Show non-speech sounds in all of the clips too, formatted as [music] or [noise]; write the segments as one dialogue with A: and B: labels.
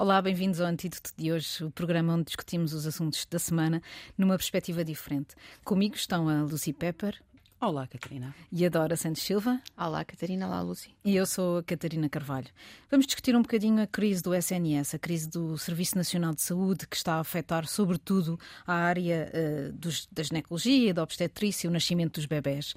A: Olá, bem-vindos ao Antídoto de hoje, o programa onde discutimos os assuntos da semana numa perspectiva diferente. Comigo estão a Lucy Pepper.
B: Olá, Catarina.
A: E a Dora Santos Silva.
C: Olá, Catarina. Olá, Lucy.
A: E eu sou a Catarina Carvalho. Vamos discutir um bocadinho a crise do SNS, a crise do Serviço Nacional de Saúde, que está a afetar sobretudo a área uh, dos, da ginecologia, da obstetrícia e o nascimento dos bebés.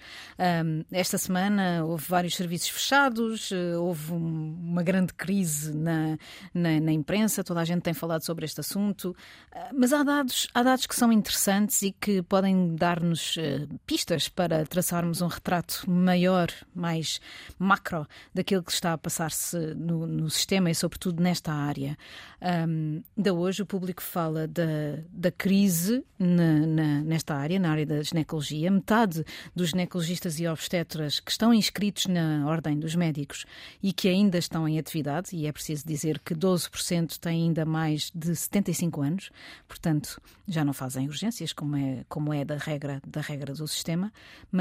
A: Um, esta semana houve vários serviços fechados, uh, houve um, uma grande crise na, na, na, imprensa, toda a gente tem falado sobre este assunto, uh, mas há dados, há dados que são interessantes e que podem dar-nos pistas para traçarmos um retrato maior, mais macro, daquilo que está a passar-se no, no, sistema e, sobretudo, nesta área. Um, ainda hoje o público fala da, da crise na, na, nesta área, na área da ginecologia. Metade dos ginecologistas e obstetras que estão inscritos na Ordem dos Médicos e que ainda estão em atividade, e é preciso dizer que 12% têm ainda mais de 75 anos, portanto, já não fazem urgências, como é, como é da, regra, da regra do sistema, mas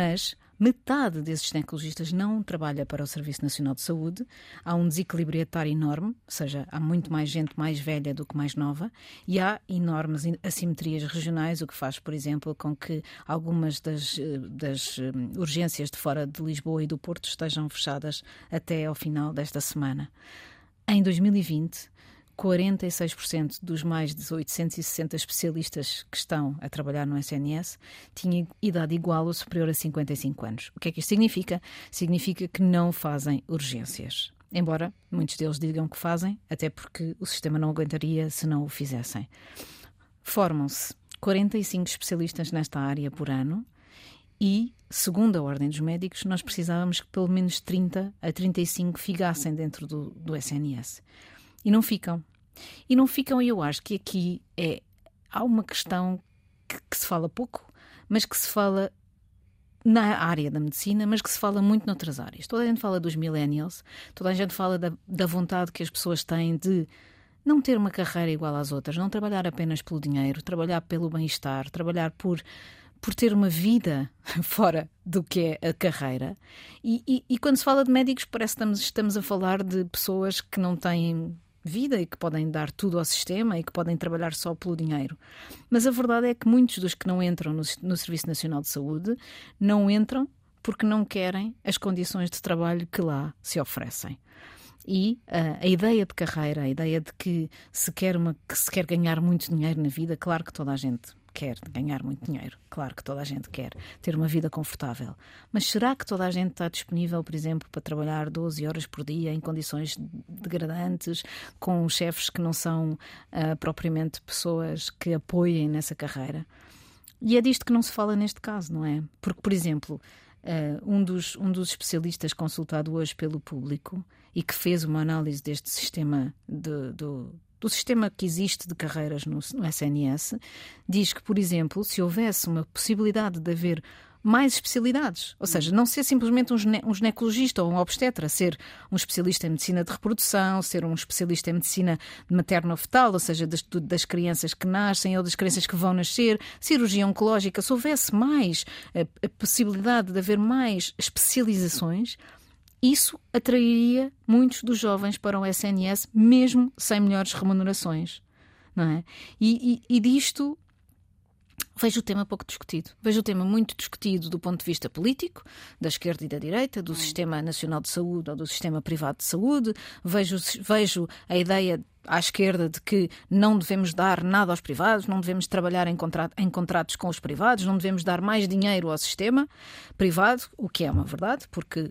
A: metade desses ginecologistas não trabalha para o Serviço Nacional de Saúde. Há um desequilíbrio etário enorme, ou seja, há muito mais gente mais velha do que mais nova, e há enormes assimetrias regionais, o que faz, por exemplo, com que algumas das, eh, das eh, urgências de fora de Lisboa e do Porto estejam fechadas até ao final desta semana. Em 2020, 46% dos mais de 860 especialistas que estão a trabalhar no SNS tinham idade igual ou superior a 55 anos. O que é que isto significa? Significa que não fazem urgências. Embora muitos deles digam que fazem, até porque o sistema não aguentaria se não o fizessem. Formam-se 45 especialistas nesta área por ano e, segundo a Ordem dos Médicos, nós precisávamos que pelo menos 30 a 35 ficassem dentro do, do SNS. E não ficam. E não ficam, eu acho que aqui é, há uma questão que, que se fala pouco, mas que se fala na área da medicina, mas que se fala muito noutras áreas. Toda a gente fala dos millennials, toda a gente fala da, da vontade que as pessoas têm de não ter uma carreira igual às outras, não trabalhar apenas pelo dinheiro, trabalhar pelo bem-estar, trabalhar por, por ter uma vida [laughs] fora do que é a carreira. E, e, e quando se fala de médicos, parece que estamos, estamos a falar de pessoas que não têm vida e que podem dar tudo ao sistema e que podem trabalhar só pelo dinheiro. Mas a verdade é que muitos dos que não entram no, no Serviço Nacional de Saúde não entram porque não querem as condições de trabalho que lá se oferecem. E uh, a ideia de carreira, a ideia de que se, quer uma, que se quer ganhar muito dinheiro na vida, claro que toda a gente quer ganhar muito dinheiro. Claro que toda a gente quer ter uma vida confortável. Mas será que toda a gente está disponível, por exemplo, para trabalhar 12 horas por dia em condições degradantes, com chefes que não são uh, propriamente pessoas que apoiem nessa carreira? E é disto que não se fala neste caso, não é? Porque, por exemplo, Uh, um, dos, um dos especialistas consultado hoje pelo público e que fez uma análise deste sistema de, do, do sistema que existe de carreiras no, no SNS, diz que, por exemplo, se houvesse uma possibilidade de haver mais especialidades. Ou seja, não ser simplesmente um, gine um ginecologista ou um obstetra, ser um especialista em medicina de reprodução, ser um especialista em medicina materno-fetal, ou seja, das, das, crianças que nascem ou das crianças que vão nascer, cirurgia oncológica. Se houvesse mais a, a possibilidade de haver mais especializações, isso atrairia muitos dos jovens para o SNS, mesmo sem melhores remunerações. Não é? e, e, e disto vejo o tema pouco discutido. Vejo o tema muito discutido do ponto de vista político, da esquerda e da direita, do hum. Sistema Nacional de Saúde ou do Sistema Privado de Saúde. Vejo, vejo a ideia à esquerda de que não devemos dar nada aos privados, não devemos trabalhar em, contrato, em contratos com os privados, não devemos dar mais dinheiro ao sistema privado, o que é uma verdade, porque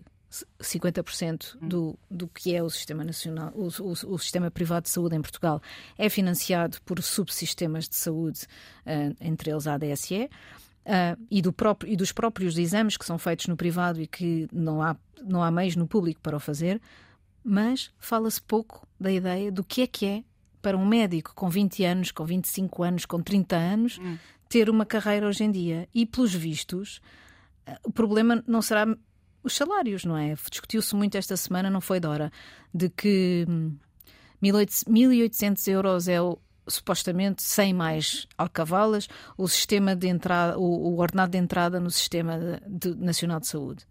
A: 50% do, do que é o sistema nacional, o, o, o, sistema privado de saúde em Portugal é financiado por subsistemas de saúde, uh, entre eles a ADSE. Uh, e, do próprio, e dos próprios exames que são feitos no privado e que não há, não há meios no público para o fazer, mas fala-se pouco da ideia do que é que é para um médico com 20 anos, com 25 anos, com 30 anos, hum. ter uma carreira hoje em dia. E, pelos vistos, uh, o problema não será os salários, não é? Discutiu-se muito esta semana, não foi Dora, de que 1.800 hum, euros é o, supostamente sem mais alcavalas o sistema de entrada, o, o ordenado de entrada no sistema de, de, nacional de saúde.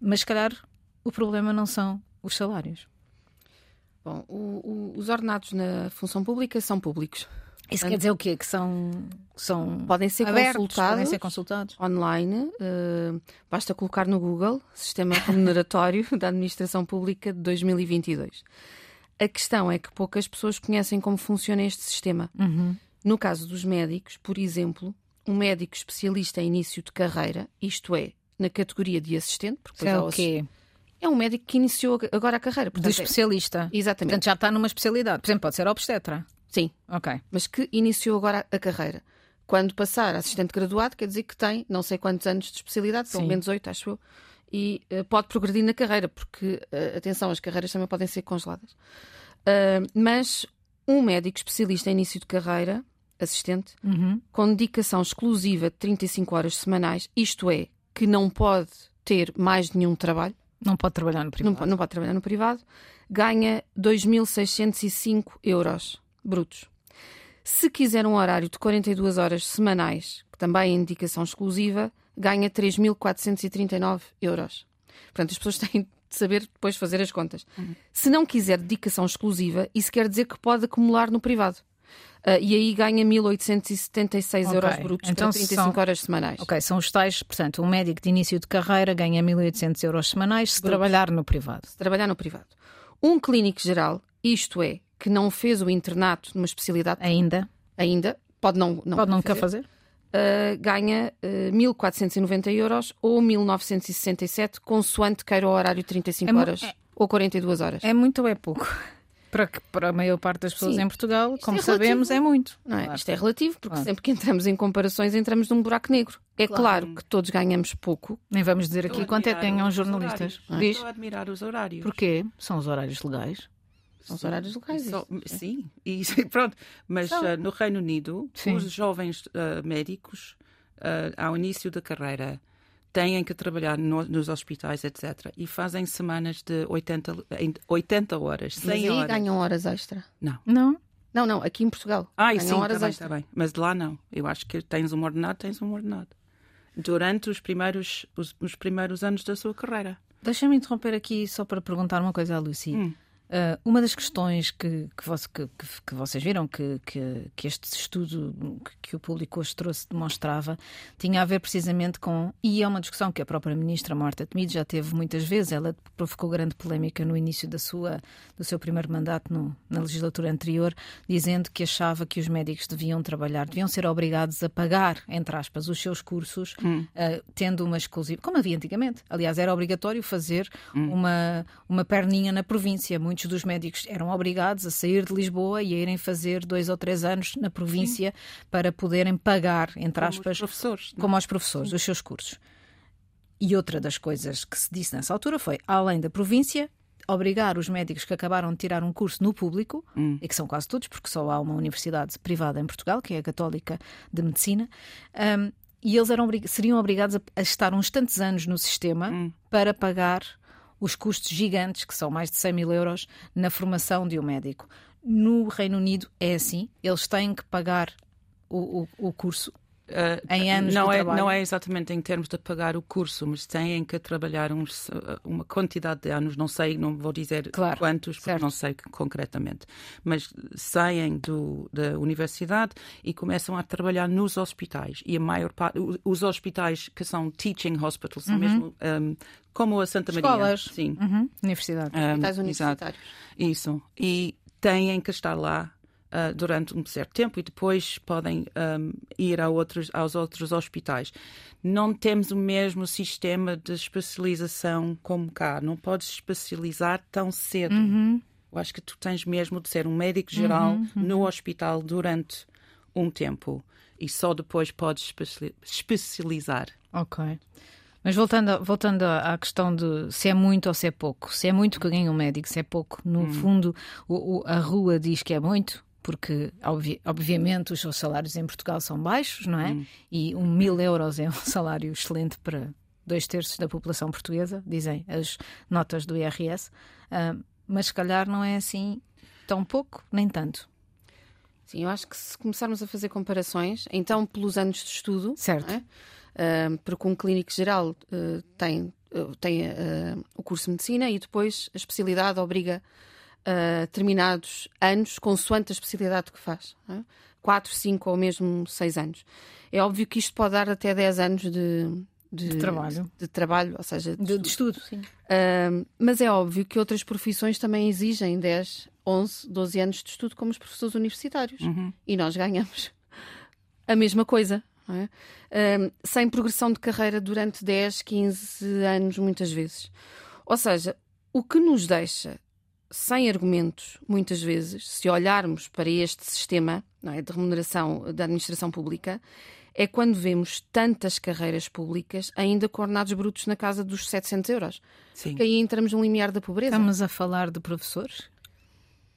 A: Mas se calhar o problema não são os salários.
C: Bom, o, o,
B: os ordenados na função pública são públicos.
A: Isso quer dizer o quê? Que são, são
B: podem ser
A: abertos,
B: consultados,
A: podem ser consultados
B: online. Uh, basta colocar no Google Sistema Remuneratório [laughs] da Administração Pública de 2022. A questão é que poucas pessoas conhecem como funciona este sistema.
A: Uhum.
B: No caso dos médicos, por exemplo, um médico especialista em início de carreira, isto é, na categoria de assistente,
A: porque é o quê?
B: É um médico que iniciou agora a carreira.
A: Portanto, de especialista.
B: É... Exatamente.
A: Portanto, já está numa especialidade. Por exemplo, pode ser obstetra.
B: Sim.
A: Ok.
B: Mas que iniciou agora a carreira. Quando passar assistente graduado, quer dizer que tem não sei quantos anos de especialidade, pelo menos oito, acho eu, e uh, pode progredir na carreira, porque, uh, atenção, as carreiras também podem ser congeladas. Uh, mas um médico especialista em início de carreira, assistente,
A: uhum.
B: com dedicação exclusiva de 35 horas semanais, isto é, que não pode ter mais nenhum trabalho.
A: Não pode trabalhar no privado.
B: Não, não pode trabalhar no privado. Ganha 2.605 euros brutos. Se quiser um horário de 42 horas semanais, que também é indicação exclusiva, ganha 3.439 euros. Portanto, as pessoas [laughs] têm de saber depois fazer as contas. Uhum. Se não quiser dedicação exclusiva, isso quer dizer que pode acumular no privado. Uh, e aí ganha 1.876 okay. euros brutos então, para 35 são... horas semanais.
A: Ok, são os tais, portanto, um médico de início de carreira ganha 1.800 euros semanais se brutos. trabalhar no privado.
B: Se trabalhar no privado. Um clínico geral, isto é, que não fez o internato numa especialidade
A: ainda,
B: ainda pode não, não
A: pode nunca fazer,
B: fazer uh, ganha uh, 1.490 euros ou 1.967, consoante queira o horário de 35 é horas é, ou 42 horas.
A: É muito ou é pouco? [laughs] Para, que, para a maior parte das pessoas Sim. em Portugal, Isto como é sabemos, é muito.
B: Não é? Claro. Isto é relativo, porque claro. sempre que entramos em comparações, entramos num buraco negro. É claro, claro que todos ganhamos pouco.
A: Nem vamos dizer aqui quanto é que ganham os jornalistas.
C: Diz? Estou a admirar os horários.
A: Porquê? São os horários legais.
B: São os horários locais. Só,
C: sim, e pronto. Mas uh, no Reino Unido, sim. os jovens uh, médicos, uh, ao início da carreira, têm que trabalhar no, nos hospitais, etc. E fazem semanas de 80, 80 horas, 100
B: Mas aí
C: horas.
B: ganham horas extra?
C: Não.
A: Não?
B: Não, não, aqui em Portugal.
C: Ah,
B: ganham
C: sim,
B: horas
C: tá
B: extra.
C: Bem, tá bem. Mas de lá não. Eu acho que tens um ordenado, tens um ordenado. Durante os primeiros, os, os primeiros anos da sua carreira.
A: Deixa-me interromper aqui só para perguntar uma coisa à Lucy. Hum. Uh, uma das questões que, que, que, que vocês viram que, este estudo que, o público hoje trouxe demonstrava tinha a ver precisamente com, e é uma discussão que a própria ministra Marta Temido já teve muitas vezes, ela provocou grande polémica no início da sua, do seu primeiro mandato no, na legislatura anterior, dizendo que achava que os médicos deviam trabalhar, deviam ser obrigados a pagar, entre aspas, os seus cursos, hum. uh, tendo uma exclusiva, como havia antigamente. Aliás, era obrigatório fazer hum. uma, uma perninha na província. Muitos muitos dos médicos eram obrigados a sair de Lisboa e a irem fazer dois ou três anos na província Sim. para poderem pagar, entre
C: como
A: aspas,
C: os professores,
A: como aos professores, Sim. os seus cursos. E outra das coisas que se disse nessa altura foi, além da província, obrigar os médicos que acabaram de tirar um curso no público, hum. e que são quase todos, porque só há uma universidade privada em Portugal, que é a Católica de Medicina, um, e eles eram, seriam obrigados a, a, estar uns tantos anos no sistema hum. para pagar os custos gigantes, que são mais de 100 mil euros, na formação de um médico. No Reino Unido é assim, eles têm que pagar o, o, o curso Uh, em anos
C: não
A: de
C: é,
A: trabalho.
C: Não é exatamente em termos de pagar o curso, mas têm que trabalhar uns, uma quantidade de anos, não sei, não vou dizer
A: claro,
C: quantos, porque
A: certo.
C: não sei concretamente, mas saem do, da universidade e começam a trabalhar nos hospitais. E a maior parte, os hospitais que são teaching hospitals, são
A: uhum.
C: mesmo um, como a Santa
A: Escolas.
C: Maria. Sim.
A: Uhum. Universidade.
B: Um, hospitais universitários.
C: Exato. Isso. E têm que estar lá uh, durante um certo tempo e depois podem um, ir a outros, aos outros hospitais. Não temos o mesmo sistema de especialização como cá. Não podes especializar tão cedo.
A: Uhum.
C: Eu acho que tu tens mesmo de ser um médico geral uhum, uhum. no hospital durante um tempo e só depois podes especializar.
A: Ok. Mas voltando, voltando à questão de se é muito ou se é pouco, se é muito que ganha um médico, se é pouco, no hum. fundo o, o, a rua diz que é muito, porque obvi obviamente os seus salários em Portugal são baixos, não é? Hum. E um mil euros é um [laughs] salário excelente para dois terços da população portuguesa, dizem as notas do IRS, uh, mas se calhar não é assim tão pouco, nem tanto.
B: Sim, eu acho que se começarmos a fazer comparações, então pelos anos de estudo,
A: certo.
B: É? Uh, porque um clínico geral uh, tem, tem o curso de medicina e depois a especialidade obriga uh, determinados anos, consoante a especialidade que faz. É? 4, 5 ou mesmo 6 anos. É óbvio que isto pode dar até 10 anos de,
A: de, de trabalho.
B: De, trabalho, ou seja,
A: de, de estudo. sim.
B: Uh, mas é óbvio que outras profissões também exigem 10, 11, 12 anos de estudo, como os professores universitários. Uhum. E nós ganhamos a mesma coisa. É? Uh, sem progressão de carreira durante 10, 15 anos, muitas vezes. Ou seja, o que nos deixa sem argumentos, muitas vezes, se olharmos para este sistema é, de remuneração da administração pública, é quando vemos tantas carreiras públicas ainda com ordenados brutos na casa dos 700 euros. Sim. Porque aí entramos no limiar da pobreza.
A: Estamos a falar de professores?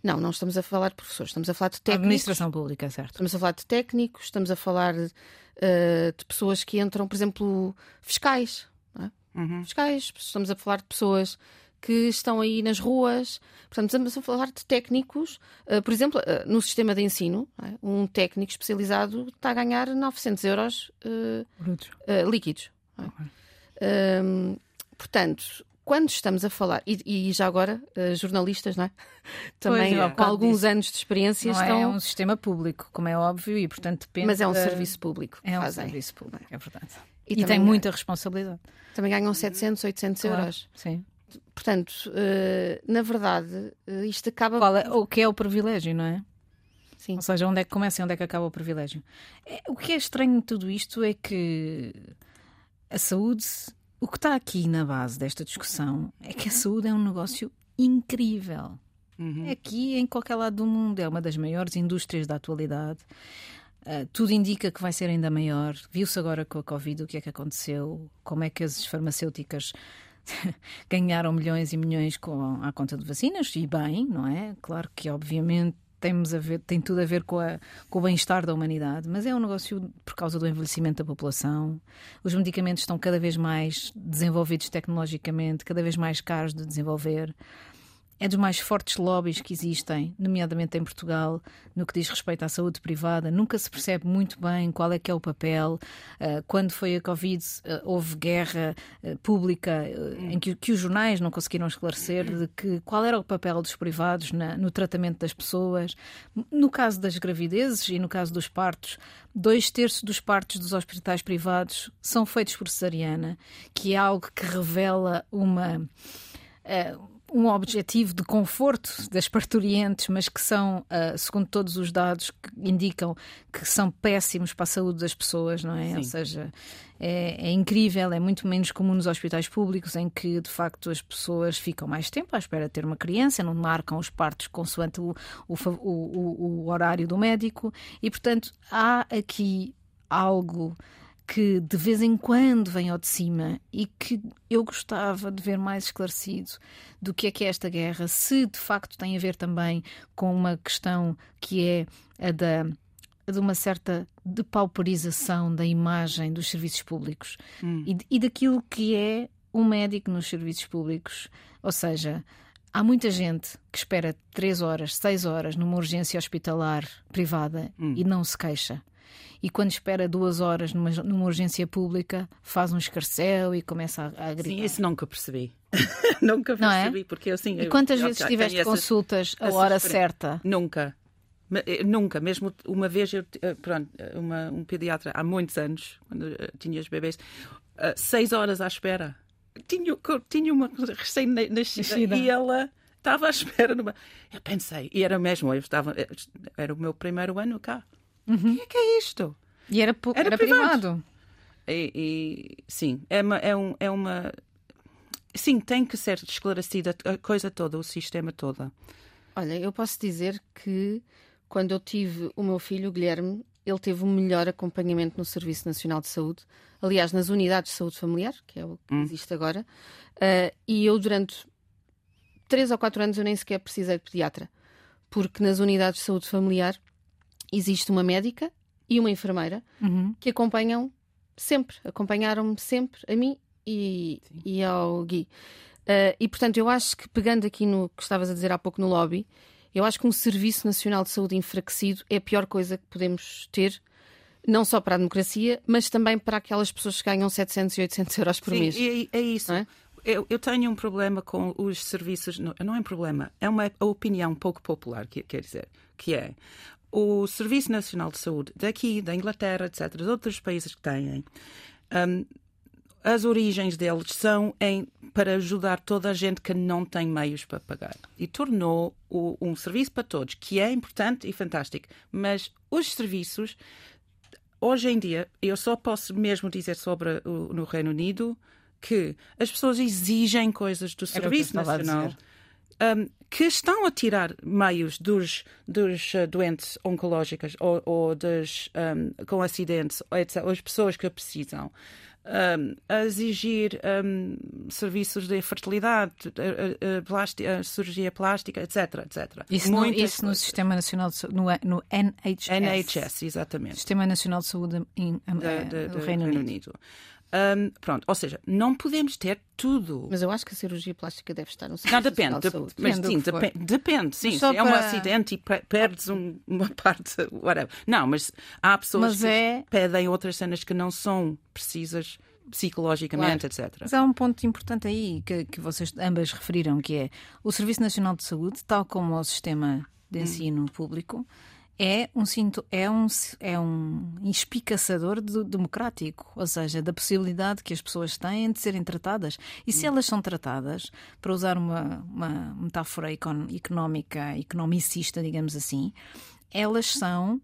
B: Não, não estamos a falar de professores, estamos a falar de técnicos.
A: Administração pública, certo.
B: Estamos a falar de técnicos, estamos a falar uh, de pessoas que entram, por exemplo, fiscais. É? Uhum. Fiscais, estamos a falar de pessoas que estão aí nas ruas. Portanto, estamos a falar de técnicos, uh, por exemplo, uh, no sistema de ensino, é? um técnico especializado está a ganhar 900 euros uh, líquidos. É? Okay. portanto, quando estamos a falar, e, e já agora, jornalistas, não é? [laughs] Também pois, com alguns disso. anos de experiência
A: não
B: estão.
A: É um sistema público, como é óbvio, e portanto depende.
B: Mas é um serviço público.
A: É um fazem. serviço público, é verdade. E, e tem muita responsabilidade.
B: Também ganham 700, 800 claro, euros.
A: Sim.
B: Portanto, uh, na verdade, uh, isto acaba.
A: Qual é, o que é o privilégio, não é? Sim. Ou seja, onde é que começa e onde é que acaba o privilégio. É, o que é estranho de tudo isto é que a saúde, o que está aqui na base desta discussão é que a saúde é um negócio incrível. Uhum. Aqui, em qualquer lado do mundo, é uma das maiores indústrias da atualidade. Uh, tudo indica que vai ser ainda maior. Viu-se agora com a Covid o que é que aconteceu, como é que as farmacêuticas [laughs] ganharam milhões e milhões com, à conta de vacinas, e bem, não é? Claro que, obviamente, temos a ver, tem tudo a ver com, a, com o bem-estar da humanidade, mas é um negócio por causa do envelhecimento da população. Os medicamentos estão cada vez mais desenvolvidos tecnologicamente, cada vez mais caros de desenvolver é dos mais fortes lobbies que existem, nomeadamente em Portugal, no que diz respeito à saúde privada. Nunca se percebe muito bem qual é que é o papel. Uh, quando foi a Covid, uh, houve guerra uh, pública em que, que, os jornais não conseguiram esclarecer de que, qual era o papel dos privados na, no tratamento das pessoas. No caso das gravidezes e no caso dos partos, dois terços dos partos dos hospitais privados são feitos por cesariana, que é algo que revela uma um objetivo de conforto das parturientes, mas que são, uh, segundo todos os dados que indicam que são péssimos para a saúde das pessoas, não é? Sim. Ou seja, é, é, incrível, é muito menos comum nos hospitais públicos, em que de facto as pessoas ficam mais tempo à espera de ter uma criança, não marcam os partos consoante o, o, o, o horário do médico, e portanto há aqui algo que de vez em quando vem ao de cima e que eu gostava de ver mais esclarecido do que é que é esta guerra, se de facto tem a ver também com uma questão que é a da de uma certa depauperização da imagem dos serviços públicos hum. e, e daquilo que é um médico nos serviços públicos. Ou seja, há muita gente que espera três horas, seis horas numa urgência hospitalar privada hum. e não se queixa e quando espera duas horas numa, numa urgência pública faz um escarcel e começa a, a gritar.
C: Sim, isso nunca percebi. [laughs] nunca percebi, é? porque eu assim.
A: E quantas eu, vezes eu, tiveste essas, consultas a hora certa?
C: Nunca. Eh, nunca, mesmo uma vez, eu, eh, pronto, uma, um pediatra há muitos anos, quando tinha os bebês, seis horas à espera. Tinha, tinha uma recém-nascida e ela estava à espera. Numa... Eu pensei, e era mesmo, eu estava, era o meu primeiro ano cá. Uhum. O que é, que é isto?
A: E era, era, era privado. privado.
C: E, e, sim, é uma, é, um, é uma. Sim, tem que ser esclarecida a coisa toda, o sistema todo.
B: Olha, eu posso dizer que quando eu tive o meu filho, o Guilherme, ele teve o melhor acompanhamento no Serviço Nacional de Saúde, aliás, nas unidades de saúde familiar, que é o que hum. existe agora, uh, e eu durante três ou quatro anos eu nem sequer precisei de pediatra, porque nas unidades de saúde familiar existe uma médica e uma enfermeira uhum. que acompanham sempre, acompanharam-me sempre, a mim e, e ao Gui. Uh, e portanto, eu acho que pegando aqui no que estavas a dizer há pouco no lobby, eu acho que um Serviço Nacional de Saúde enfraquecido é a pior coisa que podemos ter, não só para a democracia, mas também para aquelas pessoas que ganham 700 e 800 euros por
C: Sim,
B: mês.
C: É, é isso. É? eu, eu, tenho um problema com os serviços. Não, não é um problema, é uma opinião pouco popular, quer dizer, que é o Serviço Nacional de Saúde daqui, da Inglaterra, etc., de outros países que têm, um, as origens deles são em, para ajudar toda a gente que não tem meios para pagar. E tornou o, um serviço para todos, que é importante e fantástico. Mas os serviços, hoje em dia, eu só posso mesmo dizer sobre o, no Reino Unido que as pessoas exigem coisas do Serviço Nacional um, que estão a tirar meios dos, dos uh, doentes oncológicos ou, ou dos, um, com acidentes, etc., as pessoas que precisam. Um, a exigir um, serviços de fertilidade, a, a, a, plástica, a, cirurgia plástica, etc, etc.
A: Isso, no, isso no Sistema Nacional de Saúde, no, no NHS.
C: NHS, exatamente.
A: Sistema Nacional de Saúde
C: de, de, do Reino, Reino Unido. Unido. Um, pronto, ou seja, não podemos ter tudo.
B: Mas eu acho que a cirurgia plástica deve estar no
C: Não, depende, de, mas sim, depende, depende, sim. Se é um acidente e perdes um, uma [laughs] parte, whatever. Não, mas há pessoas mas que é... pedem outras cenas que não são precisas psicologicamente, claro. etc.
A: Mas há um ponto importante aí que, que vocês ambas referiram, que é o Serviço Nacional de Saúde, tal como o sistema de hum. ensino hum. público, é um, é um, é um espicaçador do, democrático, ou seja, da possibilidade que as pessoas têm de serem tratadas. E se hum. elas são tratadas, para usar uma, uma metáfora económica, economicista, digamos assim, elas são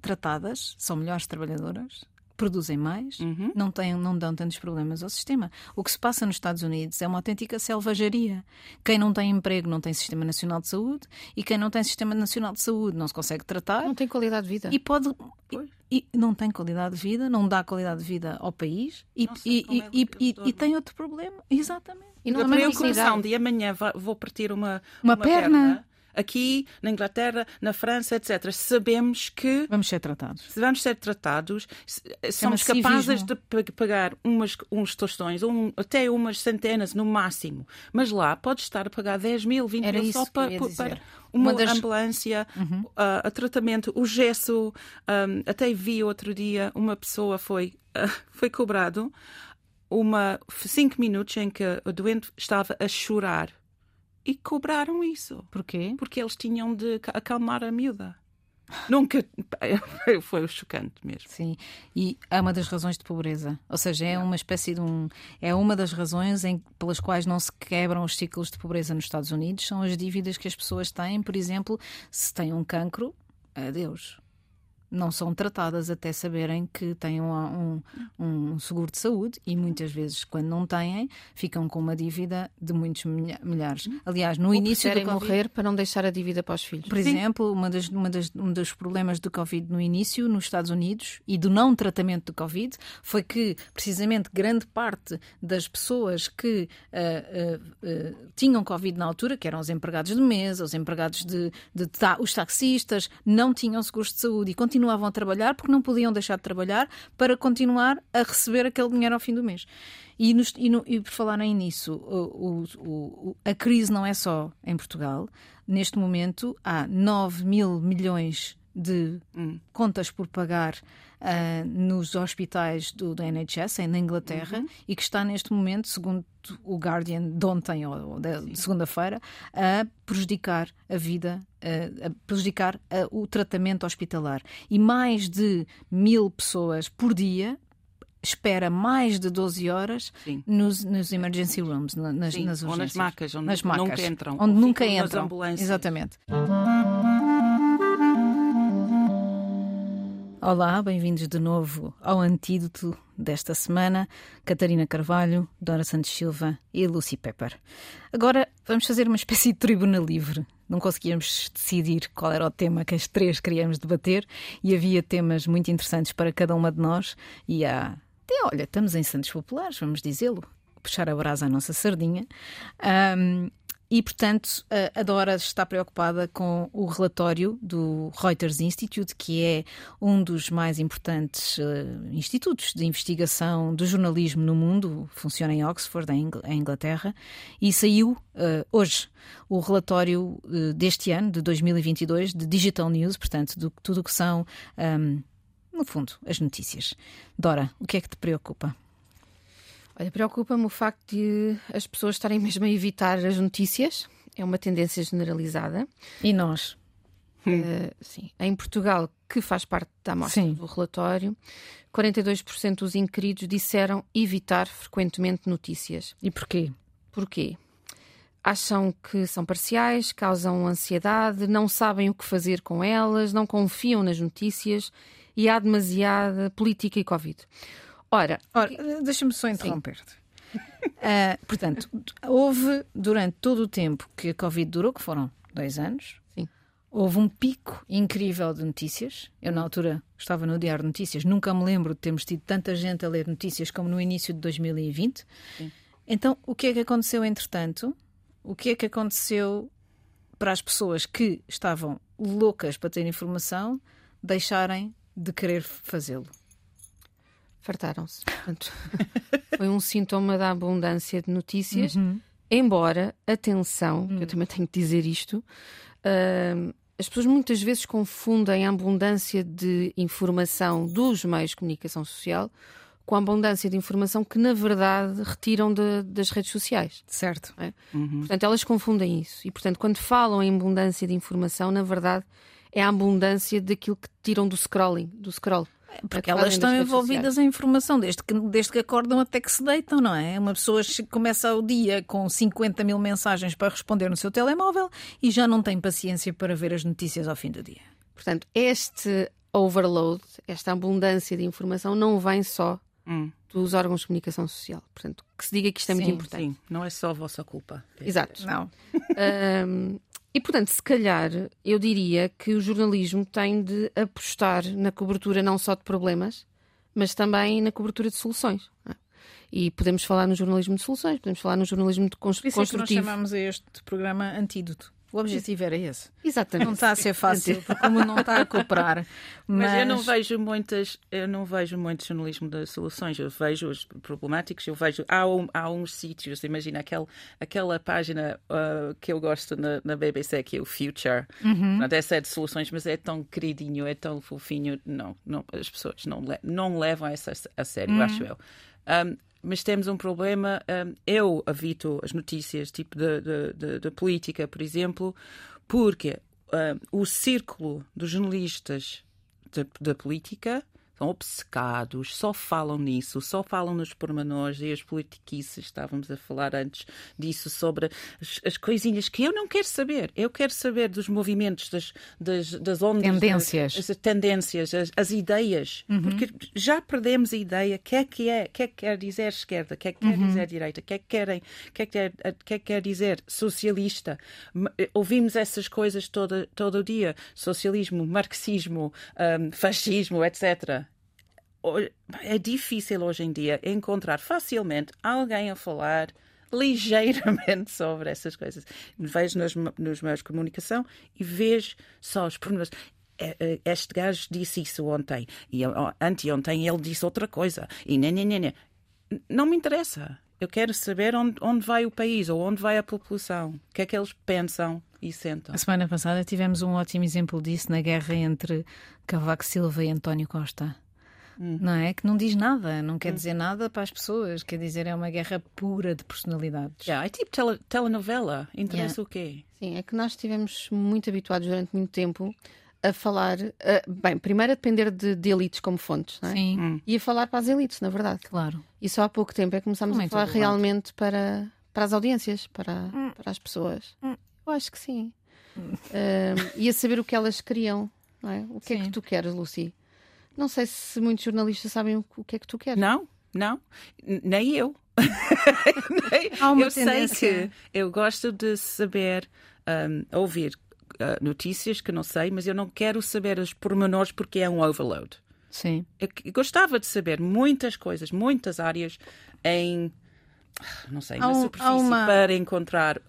A: tratadas, são melhores trabalhadoras, produzem mais, uhum. não, têm, não dão tantos problemas ao sistema. O que se passa nos Estados Unidos é uma autêntica selvageria. Quem não tem emprego não tem Sistema Nacional de Saúde e quem não tem Sistema Nacional de Saúde não se consegue tratar.
B: Não tem qualidade de vida.
A: E pode. E, e, não tem qualidade de vida, não dá qualidade de vida ao país e, e, e, e, e, tem outro problema. Exatamente.
C: E não a preocupação de amanhã vou partir uma, uma, uma perna, perna aqui na Inglaterra, na França, etc. Sabemos que
A: vamos ser tratados.
C: Vamos ser tratados, somos é capazes de pagar umas, uns tostões, um, até umas centenas no máximo. Mas lá pode estar a pagar 10 mil, 20 Era mil só para, para uma, uma das... ambulância, uhum. uh, a tratamento, o gesso. Um, até vi outro dia uma pessoa foi, uh, foi cobrado uma cinco minutos em que o doente estava a chorar e cobraram isso.
A: Porquê?
C: Porque eles tinham de acalmar a miúda. Nunca. [laughs] Foi chocante mesmo.
A: Sim, e é uma das razões de pobreza. Ou seja, é uma espécie de um. É uma das razões em, pelas quais não se quebram os ciclos de pobreza nos Estados Unidos. São as dívidas que as pessoas têm, por exemplo, se têm um cancro, adeus não são tratadas até saberem que têm um, um, um, seguro de saúde e muitas vezes, quando não têm, ficam com uma dívida de muitos milhares. Aliás, no
B: Ou
A: início
B: do COVID, morrer para não deixar a dívida para os filhos.
A: Por Sim. exemplo, uma das, uma das, um dos problemas do Covid no início, nos Estados Unidos, e do não tratamento do Covid, foi que, precisamente, grande parte das pessoas que uh, uh, uh, tinham Covid na altura, que eram os empregados de mesa, os empregados de, de, os taxistas, não tinham seguros de saúde e continuavam continuavam a trabalhar porque não podiam deixar de trabalhar para continuar a receber aquele dinheiro ao fim do mês. E, nos, e, no, e por falarem nisso, o, o, o, a crise não é só em Portugal. Neste momento há 9 mil milhões de hum. contas por pagar uh, nos hospitais do, do NHS, na Inglaterra, uhum. e que está neste momento, segundo o Guardian de ontem ou de segunda-feira, a prejudicar a vida, a prejudicar o tratamento hospitalar. E mais de mil pessoas por dia espera mais de 12 horas nos, nos emergency rooms, nas, Sim, nas urgências.
C: Ou nas macas, onde
A: nas macas,
C: nunca entram.
A: Onde nunca entram. Exatamente. Olá, bem-vindos de novo ao antídoto desta semana. Catarina Carvalho, Dora Santos Silva e Lucy Pepper. Agora vamos fazer uma espécie de tribuna livre. Não conseguíamos decidir qual era o tema que as três queríamos debater e havia temas muito interessantes para cada uma de nós. E há. Até, olha, estamos em Santos Populares, vamos dizê-lo puxar a brasa à nossa sardinha. Um, e, portanto, a Dora está preocupada com o relatório do Reuters Institute, que é um dos mais importantes uh, institutos de investigação do jornalismo no mundo, funciona em Oxford, em Inglaterra, e saiu uh, hoje o relatório uh, deste ano, de 2022, de Digital News, portanto, de tudo o que são, um, no fundo, as notícias. Dora, o que é que te preocupa?
B: Olha, preocupa-me o facto de as pessoas estarem mesmo a evitar as notícias. É uma tendência generalizada.
A: E nós?
B: Uh, sim. Em Portugal, que faz parte da amostra sim. do relatório, 42% dos inquiridos disseram evitar frequentemente notícias.
A: E porquê?
B: Porquê? Acham que são parciais, causam ansiedade, não sabem o que fazer com elas, não confiam nas notícias e há demasiada política e Covid.
A: Ora, Ora deixa-me só interromper-te. uh, [laughs] portanto, houve durante todo o tempo que a Covid durou, que foram dois anos,
B: Sim.
A: houve um pico incrível de notícias. Eu, na altura, estava no Diário de Notícias, nunca me lembro de termos tido tanta gente a ler notícias como no início de 2020. Sim. Então, o que é que aconteceu entretanto? O que é que aconteceu para as pessoas que estavam loucas para ter informação deixarem de querer fazê-lo?
B: Fartaram-se. [laughs] foi um sintoma da abundância de notícias. Uhum. Embora, atenção, uhum. eu também tenho que dizer isto, uh, as pessoas muitas vezes confundem a abundância de informação dos meios de comunicação social com a abundância de informação que, na verdade, retiram de, das redes sociais.
A: Certo.
B: É? Uhum. Portanto, elas confundem isso. E, portanto, quando falam em abundância de informação, na verdade, é a abundância daquilo que tiram do scrolling, do scroll.
A: Porque elas estão envolvidas em informação, desde que, desde que acordam até que se deitam, não é? Uma pessoa começa o dia com 50 mil mensagens para responder no seu telemóvel e já não tem paciência para ver as notícias ao fim do dia.
B: Portanto, este overload, esta abundância de informação, não vem só hum. dos órgãos de comunicação social. Portanto, que se diga que isto é
C: sim,
B: muito importante.
C: Sim, não é só a vossa culpa.
B: Exato.
A: Não.
B: um, E, portanto, se calhar, eu diria que o jornalismo tem de apostar na cobertura não só de problemas, mas também na cobertura de soluções. É? E podemos falar no jornalismo de soluções, podemos falar no jornalismo de construtivo. Por isso
A: é que nós chamamos este programa Antídoto. O objetivo era esse.
B: Exatamente.
A: Não está a ser fácil, porque como não está a cooperar.
C: Mas... [laughs] mas, eu não vejo muitas, eu não vejo muito jornalismo de soluções. Eu vejo os problemáticos, eu vejo. Há, um, há uns sítios, imagina aquele, aquela página uh, que eu gosto na, na, BBC, que é o Future. Uhum. essa é de soluções, mas é tão queridinho, é tão fofinho. Não, não as pessoas não, le não levam essa a sério, uhum. acho eu. Um, mas temos um problema. Um, eu evito as notícias, tipo de política, por exemplo, porque um, o círculo dos jornalistas da política estão obcecados, só falam nisso, só falam nos pormenores e as politiquices, estávamos a falar antes disso, sobre as, as, coisinhas que eu não quero saber. Eu quero saber dos movimentos, das, das, das ondas.
A: Tendências.
C: Das, as tendências, as, as ideias. Uhum. Porque já perdemos a ideia o que é que é, que é que quer dizer esquerda, o que é que quer uhum. dizer direita, o que é que, querem, que é que quer, que é que quer dizer socialista. Ouvimos essas coisas todo, todo o dia. Socialismo, marxismo, um, fascismo, etc é difícil hoje em dia encontrar facilmente alguém a falar ligeiramente [laughs] sobre essas coisas. Vejo nos, nos meios de comunicação e vejo só os pormenores. É, é, este gajo disse isso ontem e anteontem ele disse outra coisa e nem, nem, nem, não me interessa. Eu quero saber onde, onde vai o país ou onde vai a população, o que é que eles pensam e sentam.
A: A semana passada tivemos um ótimo exemplo disso na guerra entre Cavaco Silva e António Costa hum. não é? Que não diz nada, não quer hum. dizer nada para as pessoas, quer dizer, é uma guerra pura de personalidades.
C: Yeah, é tipo tele, telenovela, interessa yeah. o quê?
B: Sim, é que nós estivemos muito habituados durante muito tempo a falar, bem, primeiro a depender de, de, elites como fontes, não é?
A: Sim. Hum.
B: E a falar para as elites, na verdade.
A: Claro.
B: E só há pouco tempo é que começámos a falar realmente para, para as audiências, para, hum. para as pessoas. Hum. Eu acho que sim. Uh, e a saber o que elas queriam, não é? O que sim. é que tu queres, Lucy? Não sei se muitos jornalistas sabem o que é que tu queres.
C: Não, não, nem eu. [laughs]
A: Há uma
C: eu
A: tendência.
C: sei que eu gosto de saber um, ouvir uh, notícias que não sei, mas eu não quero saber os pormenores porque é um overload.
A: Sim.
C: Eu, eu gostava de saber muitas coisas, muitas áreas em não sei, na superfície uma... para encontrar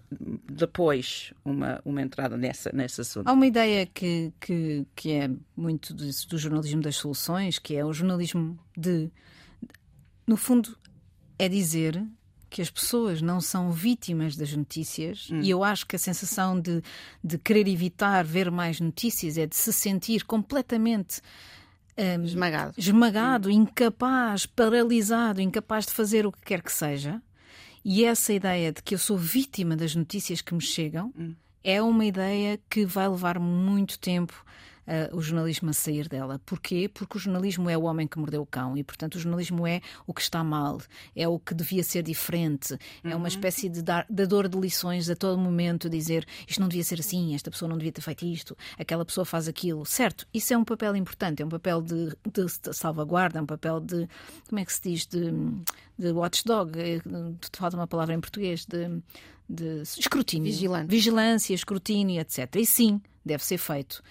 C: depois uma, uma entrada nessa, nesse assunto.
A: Há uma ideia que, que, que é muito do, do jornalismo das soluções, que é o jornalismo de. No fundo, é dizer que as pessoas não são vítimas das notícias hum. e eu acho que a sensação de, de querer evitar ver mais notícias é de se sentir completamente um,
B: esmagado.
A: esmagado, incapaz, paralisado, incapaz de fazer o que quer que seja. E essa ideia de que eu sou vítima das notícias que me chegam
C: Hum.
A: é uma ideia que vai levar muito tempo uh, o jornalismo a sair dela. Porquê? Porque o jornalismo é o homem que mordeu o cão e, portanto, o jornalismo é o que está mal, é o que devia ser diferente, é uma espécie de dar, dador de lições a todo momento, dizer isto não devia ser assim, esta pessoa não devia ter feito isto, aquela pessoa faz aquilo. Certo, isso é um papel importante, é um papel de, de, de salvaguarda, é um papel de, como é que se diz, de, de watchdog, eh, de- falta uma palavra em português, de, de escrutínio.
B: Vigilante.
A: Vigilância, escrutínio, etc. E sim, deve ser feito.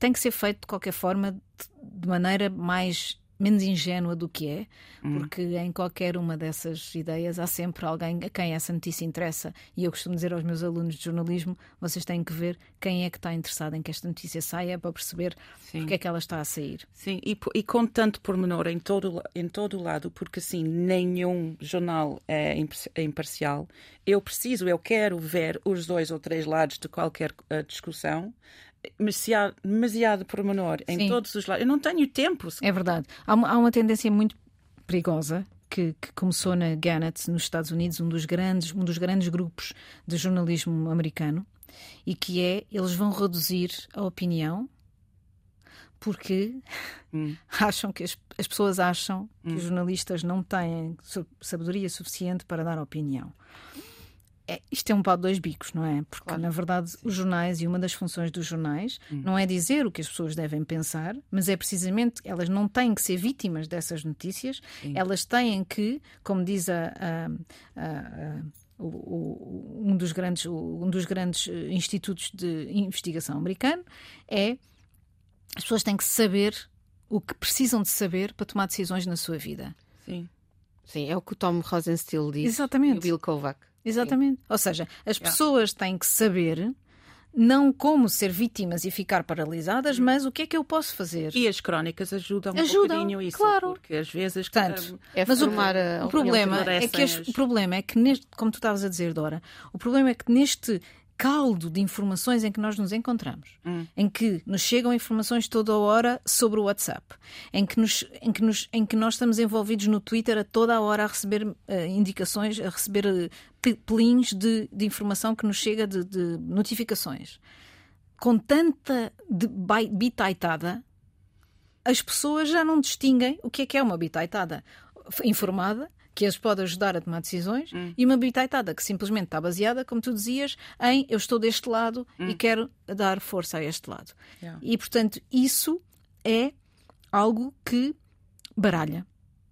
A: Tem que ser feito de qualquer forma, de, maneira mais menos ingênua do que é, porque em qualquer uma dessas ideias há sempre alguém a quem essa notícia interessa. E eu costumo dizer aos meus alunos de jornalismo: vocês têm que ver quem é que está interessado em que esta notícia saia para perceber
C: Sim.
A: porque é que ela está a sair.
C: Sim, e, e com tanto pormenor em todo, em todo o lado, porque assim, nenhum jornal é é imparcial. Eu preciso, eu quero ver os dois ou três lados de qualquer eh, discussão, há demasiado pormenor em
A: Sim.
C: todos os lados, eu não tenho tempo.
A: É verdade. Há uma, há uma tendência muito perigosa que, que começou na Gannett, nos Estados Unidos, um dos grandes, um dos grandes grupos de jornalismo americano, e que é eles vão reduzir a opinião porque
C: Hum. [laughs]
A: acham que as, as pessoas acham que os jornalistas não têm sabedoria suficiente para dar opinião. É, isto é um pau de dois bicos, não é? Porque,
B: Claro.
A: na verdade, os jornais e uma das funções dos jornais não é dizer o que as pessoas devem pensar, mas é precisamente elas não têm que ser vítimas dessas notícias, elas têm que, como diz a- a- a- o- o- um dos grandes, um dos grandes eh, institutos de investigação americano, é as pessoas têm que saber o que precisam de saber para tomar decisões na sua vida.
C: Sim.
B: Sim, é o que o Tom Rosenstiel diz.
A: Exatamente.
B: E o Bill Kovac.
A: Exatamente. Ou seja, as pessoas têm que saber não como ser vítimas e ficar paralisadas, mas o que é que eu posso fazer.
C: E as crónicas ajudam, um
A: Ajudam,
C: bocadinho isso,
A: claro.
C: porque às vezes
A: Portanto,
B: É
A: Mas o- O problema é que
C: as-
A: o problema é que neste, como tu estavas a dizer, Dora, o problema é que neste caldo de informações em que nós nos encontramos, em que nos chegam informações toda a hora sobre o WhatsApp, em que, nos, em que, nos, em que nós estamos envolvidos no Twitter a toda a hora a receber eh, indicações, a receber eh, pe- pelins de, de informação que nos chega de, de notificações. Com tanta bitaitada, as pessoas já não distinguem o que é que é uma bitaitada informada, que as pode ajudar a tomar decisões, e uma bitaitada que simplesmente está baseada, como tu dizias, em eu estou deste lado e quero dar força a este lado.
C: Yeah.
A: E, portanto, isso é algo que baralha.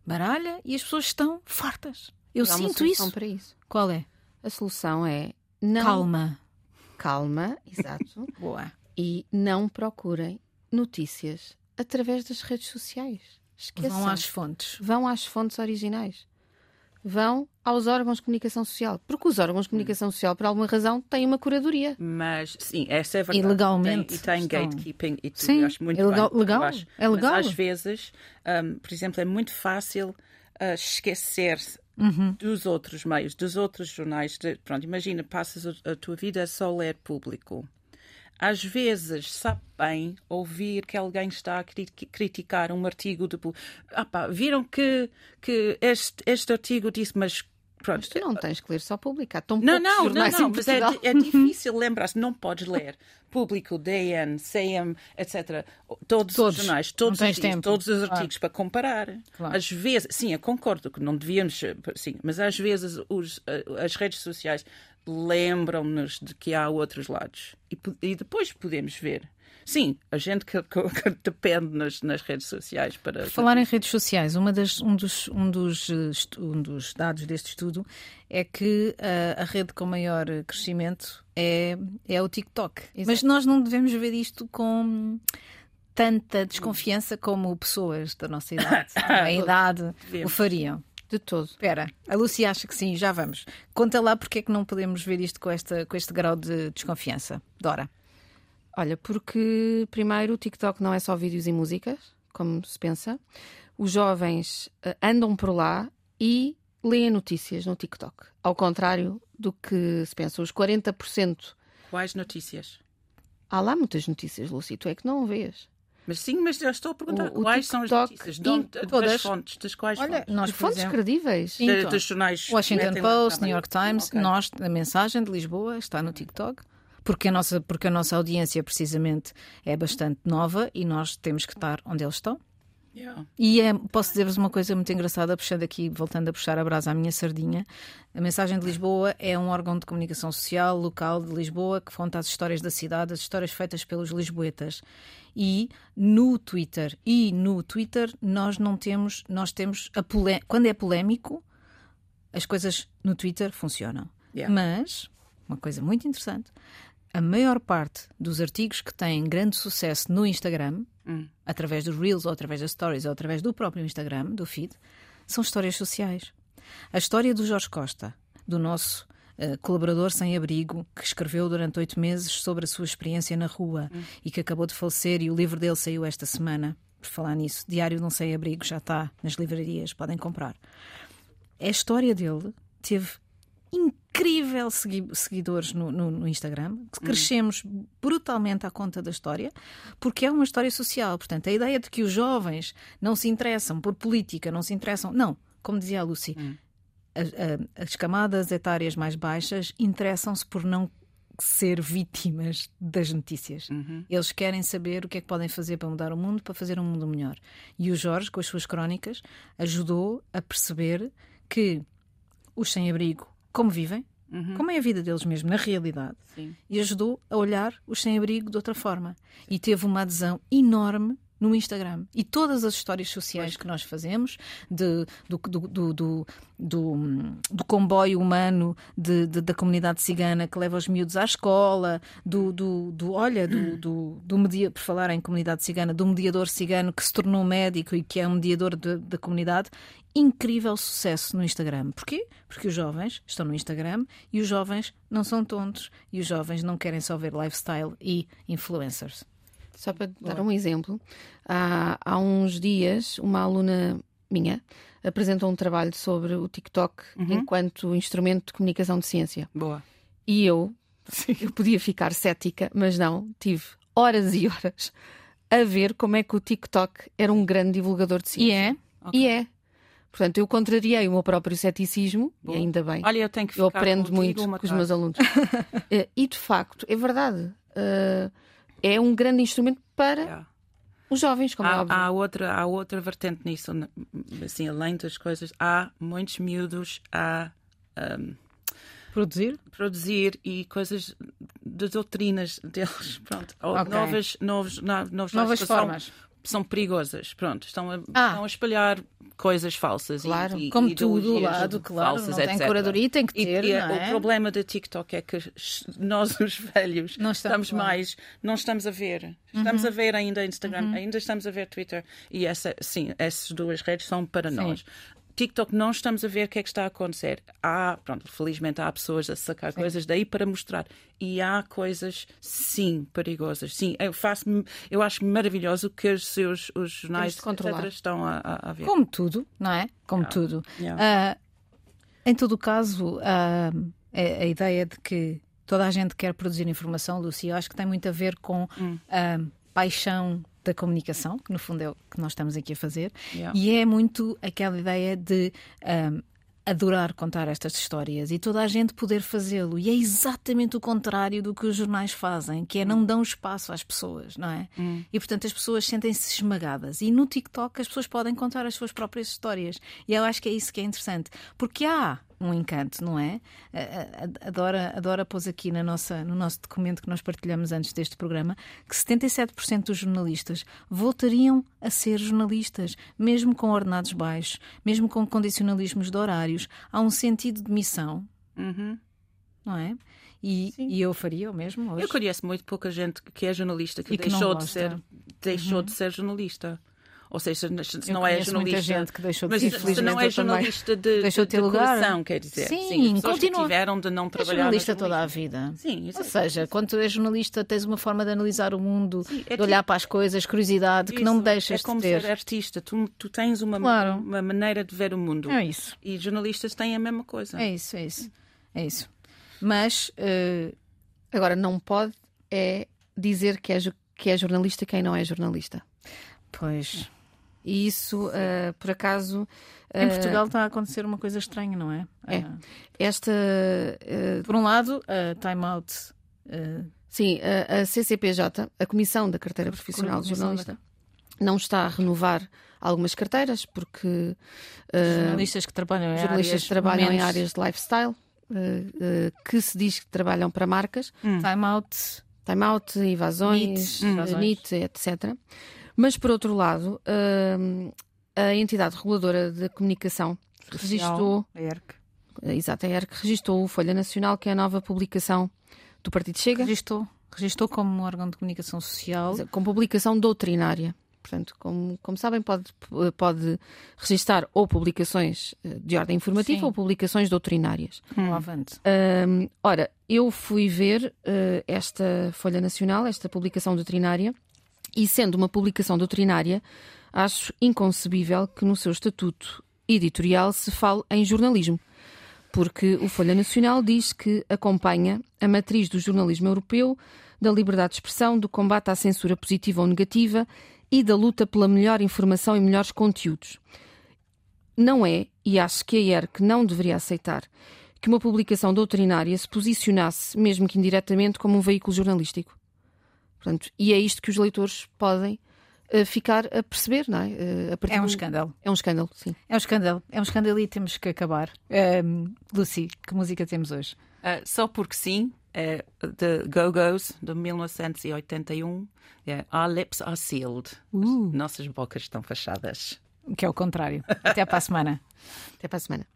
A: Baralha e as pessoas estão fartas. Eu
B: Há
A: sinto isso.
B: para isso.
A: Qual é?
B: A solução é não
A: Calma.
B: calma, exato, [laughs]
A: Boa.
B: e não procurem notícias através das redes sociais. Esqueçam.
A: Vão às fontes.
B: Vão às fontes originais. Vão aos órgãos de comunicação social. Porque os órgãos de comunicação social, por alguma razão, têm uma curadoria.
C: Mas sim, essa é verdade.
A: E legalmente
C: Tem, e tem
A: estão-
C: gatekeeping e tudo.
A: Sim,
C: acho muito
A: é legal-
C: bem,
A: legal,
C: acho.
A: é legal.
C: Mas às vezes, um, por exemplo, é muito fácil uh, esquecer-se
A: Uhum.
C: dos outros meios, dos outros jornais. De- pronto, imagina, passas a, a tua vida a só ler público. Às vezes sabe bem ouvir que alguém está a cri- criticar um artigo de. Ah, pá, viram que, que este, este artigo disse, mas. Pronto,
B: Mas tu não tens que ler só público. Há tão
C: não, não, não,
B: jornais
C: não, mas é, é difícil lembrar-se, não podes ler Público, DN, CM, etc. Todos,
A: Todos.
C: os jornais, todos os dias, todos os
A: Claro.
C: artigos para comparar.
A: Claro.
C: Às vezes, sim, eu concordo que não devíamos, sim, mas às vezes os, eh, as redes sociais lembram-nos de que há outros lados e, e depois podemos ver. Sim, a gente que, que- [laughs] que depende nas, nas redes sociais para.
A: Por falar em redes sociais, uma das- um, dos, um, dos, eh, um dos dados deste estudo é que eh, a rede com maior crescimento é, é o TikTok. Mas nós não devemos ver isto com tanta desconfiança como pessoas da nossa idade, [coughs] a idade, o fariam.
B: De todo.
A: Espera, a Lúcia acha que sim, já vamos. Conta lá porque é que não podemos ver isto com, esta, com este grau de desconfiança. Dora.
B: Olha, porque primeiro o TikTok não é só vídeos e músicas, como se pensa. Os jovens eh, andam por lá e leem notícias no TikTok. Ao contrário do que se pensa, os 40%.
C: Quais notícias?
B: Há lá muitas notícias, Lúcia, tu é que não vês.
C: Mas sim, mas eu estou a perguntar
B: O- o
C: quais são as notícias, de onde-
A: todas.
C: das fontes, das quais
A: Olha,
C: fontes?
A: nós,
B: fontes
A: exemplo,
B: credíveis.
A: Então.
C: dos jornais
A: Washington Post. New York Times,
C: Ok.
A: nós, a mensagem de Lisboa está no TikTok. Porque a, nossa, porque a nossa audiência, precisamente, é bastante nova e nós temos que estar onde eles estão.
C: Yeah.
A: E é, posso dizer-vos uma coisa muito engraçada, puxando aqui, voltando a puxar a brasa à minha sardinha. A Mensagem de Lisboa é um órgão de comunicação social local de Lisboa que conta as histórias da cidade, as histórias feitas pelos lisboetas. E no Twitter, e no Twitter nós não temos, nós temos a polé quando é polémico, as coisas no Twitter funcionam.
C: Yeah.
A: Mas, uma coisa muito interessante, a maior parte dos artigos que têm grande sucesso no Instagram, através dos Reels ou através das Stories ou através do próprio Instagram, do feed, são histórias sociais. A história do Jorge Costa, do nosso eh, colaborador sem abrigo, que escreveu durante oito meses sobre a sua experiência na rua e que acabou de falecer, e o livro dele saiu esta semana. Por falar nisso, Diário um Sem Abrigo já está nas livrarias, podem comprar. A história dele teve incrível segui- seguidores no, no- no Instagram. Crescemos brutalmente à conta da história, porque é uma história social. Portanto, a ideia de que os jovens não se interessam por política, não se interessam. Não, como dizia a Lucy, as, a- as camadas etárias mais baixas interessam-se por não ser vítimas das notícias. Eles querem saber o que é que podem fazer para mudar o mundo, para fazer um mundo melhor. E o Jorge, com as suas crónicas, ajudou a perceber que os sem-abrigo, como vivem, como é a vida deles mesmo, na realidade,
C: Sim.
A: e ajudou a olhar os sem-abrigo de outra forma. E teve uma adesão enorme no Instagram. E todas as histórias sociais que nós fazemos, de- do, do, do, do, comboio humano de- da comunidade cigana que leva os miúdos à escola, do, do, do olha, do, do, do media, por falar em comunidade cigana, do mediador cigano que se tornou médico e que é um mediador da comunidade, incrível sucesso no Instagram. Porquê? Porque os jovens estão no Instagram e os jovens não são tontos e os jovens não querem só ver lifestyle e influencers.
B: Só para dar um exemplo, há, há uns dias uma aluna minha apresentou um trabalho sobre o TikTok enquanto instrumento de comunicação de ciência.
C: Boa.
B: E eu, eu podia ficar cética, mas não, tive horas e horas a ver como é que o TikTok era um grande divulgador de
A: E
B: ciência.
A: é?
B: E é. Portanto, eu contrariei o meu próprio ceticismo,
C: Boa.
B: e ainda bem.
C: Olha, eu tenho que
B: Eu aprendo muito com os meus alunos. [laughs] Eh, e de facto, é verdade. Eh, é um grande instrumento para
C: Yeah.
B: os jovens, como é
C: Há,
B: óbvio.
C: há outra, há outra vertente nisso, assim, além das coisas, há muitos miúdos a um,
A: Produzir?
C: produzir e coisas das doutrinas [laughs] deles, pronto, ou
A: Ok.
C: novas, novos, no- novos
A: Novas formas.
C: São, perigosas, pronto, estão a,
A: Ah.
C: estão a espalhar coisas falsas e-
B: Claro.
C: e,
A: Como
C: e
A: tudo lado, claro.
C: falsas,
A: não tem
C: etc.
A: curadoria, tem que
C: E-
A: ter,
C: e
A: não é?
C: O problema do TikTok é que nós, os velhos,
A: Não estamos
C: estamos.
A: Uhum.
C: mais, não estamos a ver. Estamos a ver ainda Instagram, ainda estamos a ver Twitter. E essa, sim, essas duas redes são para nós. TikTok não estamos a ver o que é que está a acontecer. Há, pronto, felizmente há pessoas a sacar coisas daí para mostrar. E há coisas, sim, perigosas. Sim, eu faço, eu acho maravilhoso que os seus os jornais etc, estão a, a, ver.
A: Como tudo, não é? Como tudo.
C: Yeah.
A: Ah, em todo o caso, ah, a, a ideia de que toda a gente quer produzir informação, Lúcia, eu acho que tem muito a ver com a paixão da comunicação, que no fundo é o que nós estamos aqui a fazer,
C: Yeah.
A: e é muito aquela ideia de ah, adorar contar estas histórias e toda a gente poder fazê-lo. E é exatamente o contrário do que os jornais fazem, que é não dão espaço às pessoas, não é? E portanto as pessoas sentem-se esmagadas. E no TikTok as pessoas podem contar as suas próprias histórias. E eu acho que é isso que é interessante. Porque há um encanto, não é? Adora, Adora pôs aqui na nossa, no nosso documento que nós partilhamos antes deste programa que 77% dos jornalistas voltariam a ser jornalistas, mesmo com ordenados baixos, mesmo com condicionalismos de horários. Há um sentido de missão,
C: Uhum.
A: não é? E, e eu faria o mesmo hoje.
C: Eu conheço muito pouca gente que é jornalista que,
A: E que
C: deixou, de
A: gosta. Uhum.
C: ser, deixou de ser jornalista. Ou seja, se não é jornalista.
A: gente que deixou de
C: mas se não é jornalista de,
A: Deixou de ter
C: de
A: lugar.
C: coração, quer dizer.
A: Sim,
C: pessoas
A: continua.
C: tiveram de não
A: É
C: trabalhar.
A: jornalista
C: no
A: toda a vida.
C: Sim, isso
A: Ou
C: é-
A: seja, quando tu és jornalista, tens uma forma de analisar o mundo,
C: Sim, é
A: de olhar
C: tipo-
A: para as coisas, curiosidade, que não me
C: isso.
A: deixas
C: É como
A: de ter.
C: ser artista. Tu, tu tens uma,
A: Claro.
C: uma maneira de ver o mundo.
A: É isso.
C: E jornalistas têm a mesma coisa.
A: É isso, é isso. É isso. Mas eh,
B: Agora, não pode é dizer que é, que é jornalista quem não é jornalista.
A: Pois.
B: E isso, uh, por acaso.
A: Uh, em Portugal está a acontecer uma coisa estranha, não é?
B: É. Uh, Esta.
A: por um lado, a Time Out.
B: Sim, a, a, CCPJ, a Comissão da Carteira Profissional de Jornalista, da... não está a renovar algumas carteiras porque.
A: jornalistas que trabalham em
B: jornalistas
A: áreas.
B: Que trabalham em áreas de lifestyle. que se diz que trabalham para marcas.
A: Hum. Time out.
B: Time out, invasões, NIT, etc. Mas, por outro lado, uh, a entidade reguladora da comunicação Social, registrou.
A: A ERC.
B: Exato, a ERC registrou o Folha Nacional, que é a nova publicação do Partido Chega.
A: Registou. Registou como órgão de comunicação social.
B: Com publicação doutrinária. Portanto, como, como sabem, pode, pode registar ou publicações eh, de ordem informativa Sim. ou publicações doutrinárias.
A: Hum. Avante.
B: Um, ora, eu fui ver uh, esta Folha Nacional, esta publicação doutrinária, e sendo uma publicação doutrinária, acho inconcebível que no seu estatuto editorial se fale em jornalismo, porque o Folha Nacional diz que acompanha a matriz do jornalismo europeu, da liberdade de expressão, do combate à censura positiva ou negativa e da luta pela melhor informação e melhores conteúdos. Não é, e acho que a ERC não deveria aceitar, que uma publicação doutrinária se posicionasse, mesmo que indiretamente, como um veículo jornalístico. Portanto, e é isto que os leitores podem uh, ficar a perceber, não é?
A: Uh, é um do... escândalo.
B: É um escândalo, sim.
A: É um escândalo. É um escândalo e temos que acabar. Um, Lucy, que música temos hoje?
C: Uh, só porque sim, é de Go-Go's de 1981. É Our lips are sealed.
A: Uh.
C: Nossas bocas estão fechadas.
A: Que é o contrário. Até para a semana.
B: Até para a semana.